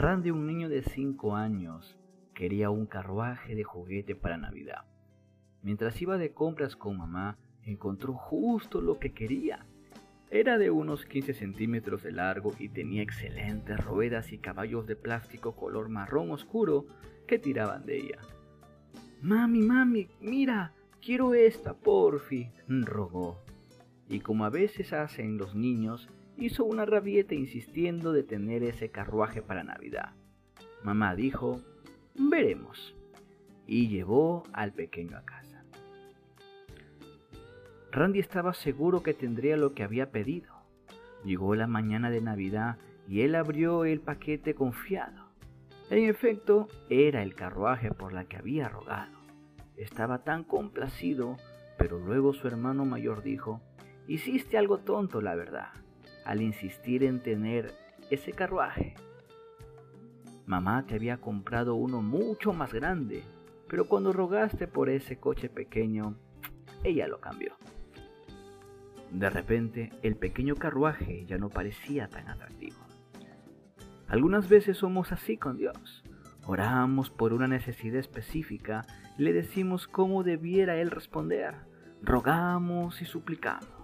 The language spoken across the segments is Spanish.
Randy, un niño de 5 años, quería un carruaje de juguete para Navidad. Mientras iba de compras con mamá, encontró justo lo que quería. Era de unos 15 centímetros de largo y tenía excelentes ruedas y caballos de plástico color marrón oscuro que tiraban de ella. Mami, mami, mira, quiero esta, porfi, rogó. Y como a veces hacen los niños, hizo una rabieta insistiendo de tener ese carruaje para Navidad. Mamá dijo, veremos, y llevó al pequeño a casa. Randy estaba seguro que tendría lo que había pedido. Llegó la mañana de Navidad y él abrió el paquete confiado. En efecto, era el carruaje por la que había rogado. Estaba tan complacido, pero luego su hermano mayor dijo, hiciste algo tonto, la verdad al insistir en tener ese carruaje. Mamá te había comprado uno mucho más grande, pero cuando rogaste por ese coche pequeño, ella lo cambió. De repente, el pequeño carruaje ya no parecía tan atractivo. Algunas veces somos así con Dios. Oramos por una necesidad específica le decimos cómo debiera Él responder. Rogamos y suplicamos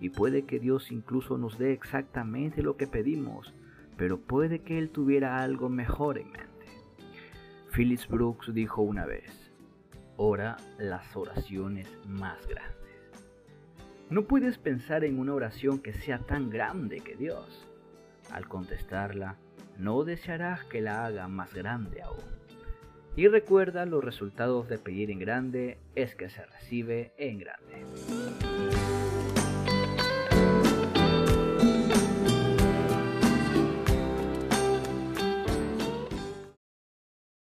y puede que Dios incluso nos dé exactamente lo que pedimos, pero puede que Él tuviera algo mejor en mente. Phyllis Brooks dijo una vez, ora las oraciones más grandes. No puedes pensar en una oración que sea tan grande que Dios. Al contestarla, no desearás que la haga más grande aún. Y recuerda los resultados de pedir en grande es que se recibe en grande.